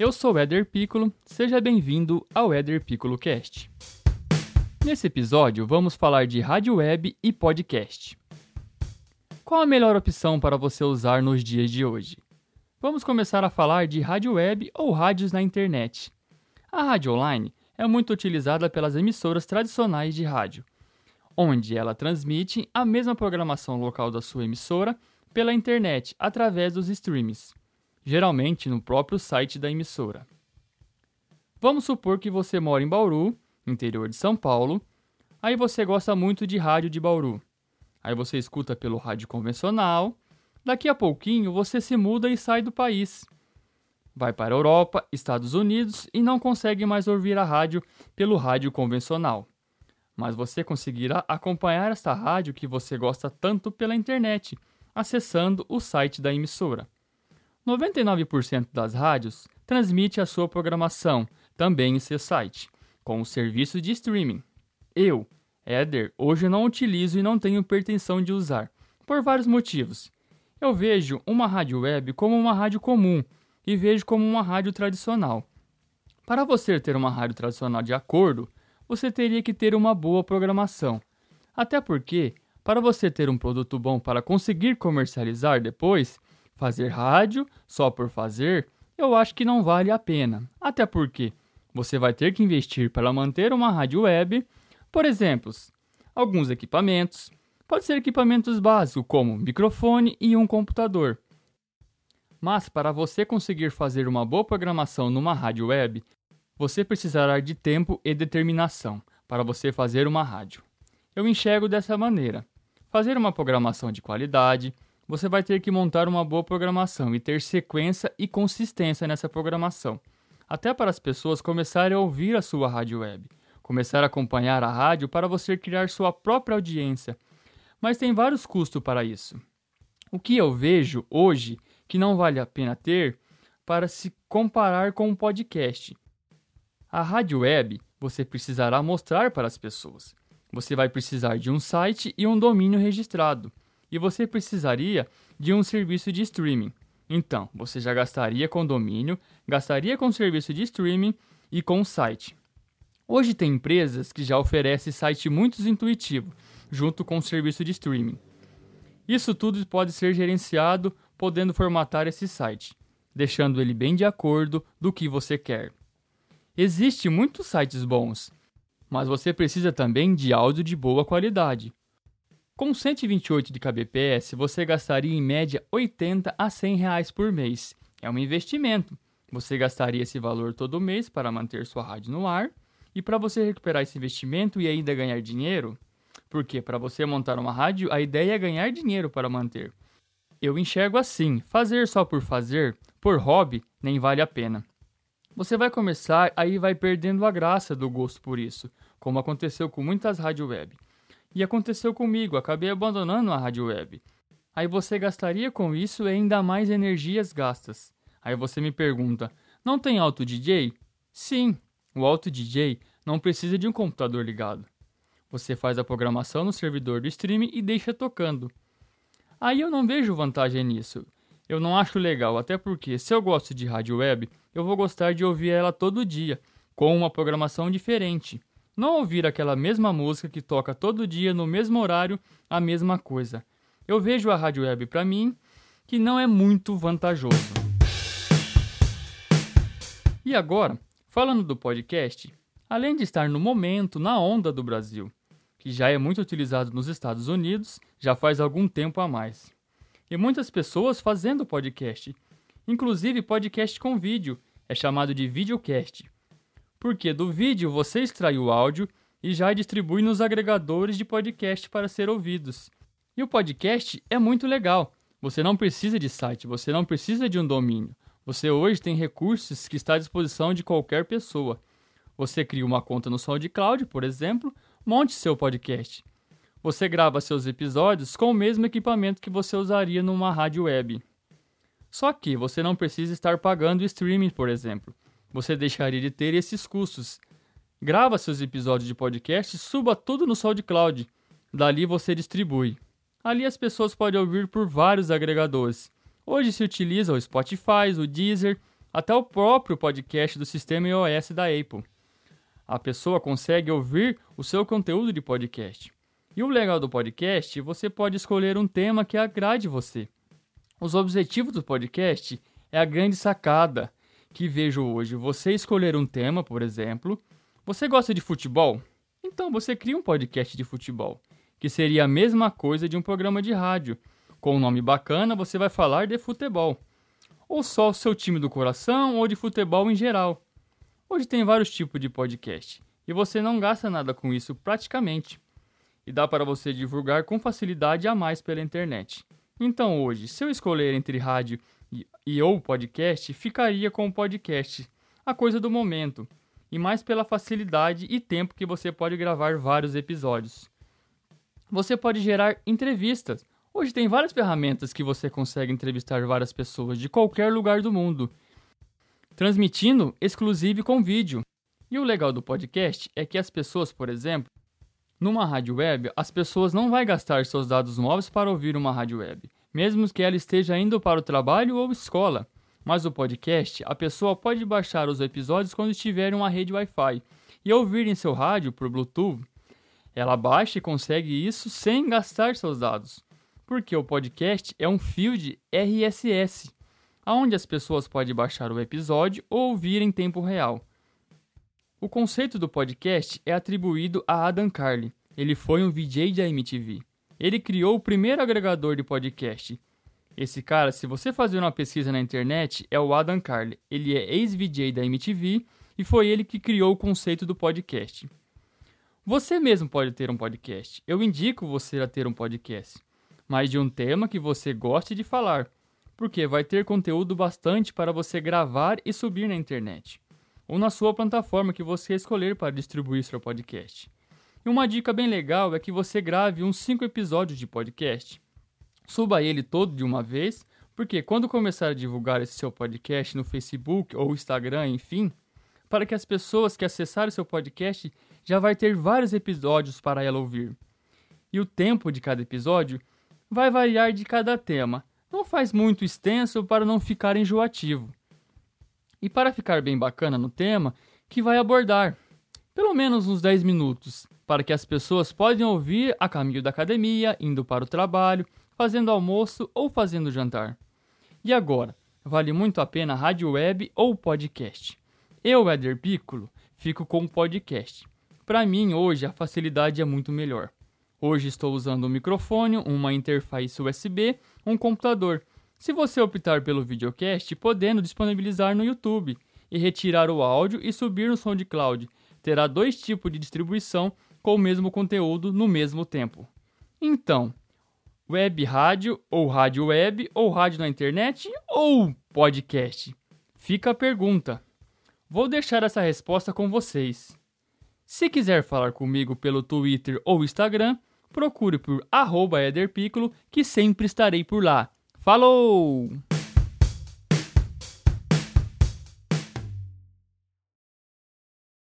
Eu sou Éder Piccolo, seja bem-vindo ao Éder Piccolo Cast. Nesse episódio, vamos falar de rádio web e podcast. Qual a melhor opção para você usar nos dias de hoje? Vamos começar a falar de rádio web ou rádios na internet. A rádio online é muito utilizada pelas emissoras tradicionais de rádio, onde ela transmite a mesma programação local da sua emissora pela internet através dos streams geralmente no próprio site da emissora. Vamos supor que você mora em Bauru, interior de São Paulo, aí você gosta muito de rádio de Bauru. Aí você escuta pelo rádio convencional, daqui a pouquinho você se muda e sai do país. Vai para a Europa, Estados Unidos e não consegue mais ouvir a rádio pelo rádio convencional. Mas você conseguirá acompanhar esta rádio que você gosta tanto pela internet, acessando o site da emissora. 99% das rádios transmite a sua programação também em seu site, com o serviço de streaming. Eu, Éder, hoje não utilizo e não tenho pretensão de usar, por vários motivos. Eu vejo uma rádio web como uma rádio comum e vejo como uma rádio tradicional. Para você ter uma rádio tradicional de acordo, você teria que ter uma boa programação. Até porque, para você ter um produto bom para conseguir comercializar depois, Fazer rádio só por fazer, eu acho que não vale a pena. Até porque você vai ter que investir para manter uma rádio web, por exemplo, alguns equipamentos. Pode ser equipamentos básicos como microfone e um computador. Mas para você conseguir fazer uma boa programação numa rádio web, você precisará de tempo e determinação para você fazer uma rádio. Eu enxergo dessa maneira: fazer uma programação de qualidade, você vai ter que montar uma boa programação e ter sequência e consistência nessa programação, até para as pessoas começarem a ouvir a sua rádio web, começar a acompanhar a rádio para você criar sua própria audiência. Mas tem vários custos para isso. O que eu vejo hoje que não vale a pena ter para se comparar com um podcast. A rádio web você precisará mostrar para as pessoas. Você vai precisar de um site e um domínio registrado e você precisaria de um serviço de streaming. Então, você já gastaria com domínio, gastaria com serviço de streaming e com site. Hoje tem empresas que já oferecem site muito intuitivo, junto com o serviço de streaming. Isso tudo pode ser gerenciado podendo formatar esse site, deixando ele bem de acordo do que você quer. Existem muitos sites bons, mas você precisa também de áudio de boa qualidade. Com 128 de kbps, você gastaria em média 80 a 100 reais por mês. É um investimento. Você gastaria esse valor todo mês para manter sua rádio no ar. E para você recuperar esse investimento e ainda ganhar dinheiro, porque para você montar uma rádio, a ideia é ganhar dinheiro para manter. Eu enxergo assim: fazer só por fazer, por hobby, nem vale a pena. Você vai começar aí vai perdendo a graça do gosto por isso, como aconteceu com muitas rádio web. E aconteceu comigo, acabei abandonando a rádio web. Aí você gastaria com isso ainda mais energias gastas. Aí você me pergunta: não tem auto DJ? Sim, o auto DJ não precisa de um computador ligado. Você faz a programação no servidor do streaming e deixa tocando. Aí eu não vejo vantagem nisso. Eu não acho legal, até porque se eu gosto de rádio web, eu vou gostar de ouvir ela todo dia, com uma programação diferente. Não ouvir aquela mesma música que toca todo dia no mesmo horário a mesma coisa. Eu vejo a rádio web para mim que não é muito vantajoso. E agora, falando do podcast, além de estar no momento, na onda do Brasil, que já é muito utilizado nos Estados Unidos já faz algum tempo a mais. E muitas pessoas fazendo podcast, inclusive podcast com vídeo, é chamado de videocast porque do vídeo você extrai o áudio e já distribui nos agregadores de podcast para ser ouvidos. E o podcast é muito legal. Você não precisa de site, você não precisa de um domínio. Você hoje tem recursos que está à disposição de qualquer pessoa. Você cria uma conta no SoundCloud, por exemplo, monte seu podcast. Você grava seus episódios com o mesmo equipamento que você usaria numa rádio web. Só que você não precisa estar pagando streaming, por exemplo você deixaria de ter esses custos. Grava seus episódios de podcast e suba tudo no SoundCloud. Dali você distribui. Ali as pessoas podem ouvir por vários agregadores. Hoje se utiliza o Spotify, o Deezer até o próprio podcast do sistema iOS da Apple. A pessoa consegue ouvir o seu conteúdo de podcast. E o legal do podcast, você pode escolher um tema que agrade você. Os objetivos do podcast é a grande sacada que vejo hoje. Você escolher um tema, por exemplo. Você gosta de futebol? Então você cria um podcast de futebol, que seria a mesma coisa de um programa de rádio. Com um nome bacana, você vai falar de futebol. Ou só o seu time do coração, ou de futebol em geral. Hoje tem vários tipos de podcast, e você não gasta nada com isso praticamente. E dá para você divulgar com facilidade a mais pela internet. Então hoje, se eu escolher entre rádio e, e ou podcast, ficaria com o podcast, a coisa do momento, e mais pela facilidade e tempo que você pode gravar vários episódios. Você pode gerar entrevistas. Hoje tem várias ferramentas que você consegue entrevistar várias pessoas de qualquer lugar do mundo, transmitindo exclusivo com vídeo. E o legal do podcast é que as pessoas, por exemplo, numa rádio web, as pessoas não vão gastar seus dados móveis para ouvir uma rádio web, mesmo que ela esteja indo para o trabalho ou escola. Mas o podcast, a pessoa pode baixar os episódios quando estiver em uma rede Wi-Fi e ouvir em seu rádio por Bluetooth. Ela baixa e consegue isso sem gastar seus dados, porque o podcast é um field RSS, onde as pessoas podem baixar o episódio ou ouvir em tempo real. O conceito do podcast é atribuído a Adam Carlin. Ele foi um VJ da MTV. Ele criou o primeiro agregador de podcast. Esse cara, se você fazer uma pesquisa na internet, é o Adam Carlin. Ele é ex-VJ da MTV e foi ele que criou o conceito do podcast. Você mesmo pode ter um podcast. Eu indico você a ter um podcast, mas de um tema que você goste de falar, porque vai ter conteúdo bastante para você gravar e subir na internet ou na sua plataforma que você escolher para distribuir seu podcast. E uma dica bem legal é que você grave uns 5 episódios de podcast. Suba ele todo de uma vez, porque quando começar a divulgar esse seu podcast no Facebook ou Instagram, enfim, para que as pessoas que acessarem seu podcast já vai ter vários episódios para ela ouvir. E o tempo de cada episódio vai variar de cada tema. Não faz muito extenso para não ficar enjoativo e para ficar bem bacana no tema que vai abordar. Pelo menos uns 10 minutos, para que as pessoas possam ouvir a caminho da academia, indo para o trabalho, fazendo almoço ou fazendo jantar. E agora, vale muito a pena rádio web ou podcast? Eu, Éder Piccolo, fico com o podcast. Para mim, hoje, a facilidade é muito melhor. Hoje estou usando um microfone, uma interface USB, um computador se você optar pelo videocast, podendo disponibilizar no YouTube e retirar o áudio e subir no SoundCloud, terá dois tipos de distribuição com o mesmo conteúdo no mesmo tempo. Então, web rádio ou rádio web ou rádio na internet ou podcast? Fica a pergunta. Vou deixar essa resposta com vocês. Se quiser falar comigo pelo Twitter ou Instagram, procure por @ederpiccolo que sempre estarei por lá. Falou!